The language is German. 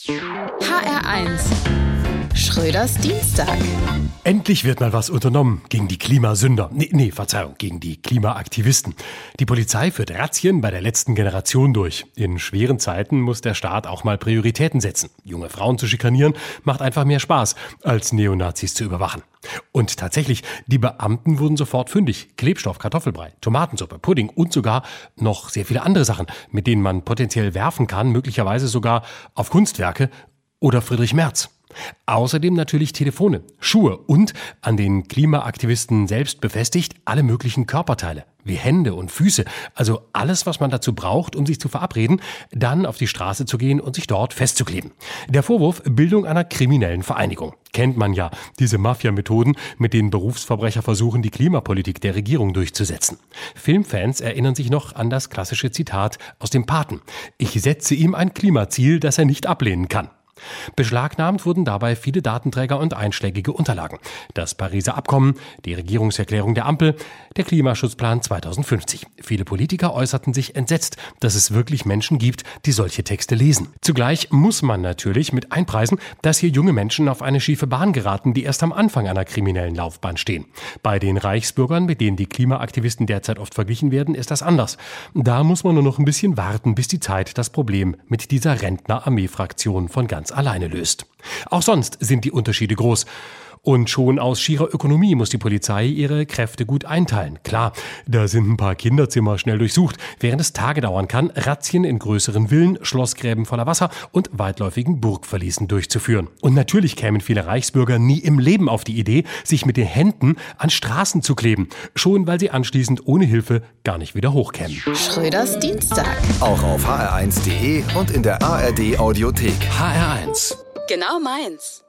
HR1 Schröders Dienstag. Endlich wird mal was unternommen gegen die Klimasünder. Nee, nee, Verzeihung, gegen die Klimaaktivisten. Die Polizei führt Razzien bei der letzten Generation durch. In schweren Zeiten muss der Staat auch mal Prioritäten setzen. Junge Frauen zu schikanieren macht einfach mehr Spaß, als Neonazis zu überwachen. Und tatsächlich, die Beamten wurden sofort fündig. Klebstoff, Kartoffelbrei, Tomatensuppe, Pudding und sogar noch sehr viele andere Sachen, mit denen man potenziell werfen kann, möglicherweise sogar auf Kunstwerke oder Friedrich Merz. Außerdem natürlich Telefone, Schuhe und an den Klimaaktivisten selbst befestigt alle möglichen Körperteile, wie Hände und Füße, also alles, was man dazu braucht, um sich zu verabreden, dann auf die Straße zu gehen und sich dort festzukleben. Der Vorwurf Bildung einer kriminellen Vereinigung. Kennt man ja, diese Mafia-Methoden, mit denen Berufsverbrecher versuchen, die Klimapolitik der Regierung durchzusetzen. Filmfans erinnern sich noch an das klassische Zitat aus dem Paten. Ich setze ihm ein Klimaziel, das er nicht ablehnen kann. Beschlagnahmt wurden dabei viele Datenträger und einschlägige Unterlagen. Das Pariser Abkommen, die Regierungserklärung der Ampel, der Klimaschutzplan 2050. Viele Politiker äußerten sich entsetzt, dass es wirklich Menschen gibt, die solche Texte lesen. Zugleich muss man natürlich mit einpreisen, dass hier junge Menschen auf eine schiefe Bahn geraten, die erst am Anfang einer kriminellen Laufbahn stehen. Bei den Reichsbürgern, mit denen die Klimaaktivisten derzeit oft verglichen werden, ist das anders. Da muss man nur noch ein bisschen warten, bis die Zeit das Problem mit dieser Rentner-Armee-Fraktion von ganz alleine löst. Auch sonst sind die Unterschiede groß. Und schon aus schierer Ökonomie muss die Polizei ihre Kräfte gut einteilen. Klar, da sind ein paar Kinderzimmer schnell durchsucht, während es Tage dauern kann, Razzien in größeren Villen, Schlossgräben voller Wasser und weitläufigen Burgverließen durchzuführen. Und natürlich kämen viele Reichsbürger nie im Leben auf die Idee, sich mit den Händen an Straßen zu kleben, schon weil sie anschließend ohne Hilfe gar nicht wieder hochkämen. Schröders Dienstag. Auch auf hr1.de und in der ARD Audiothek. HR1. Genau meins.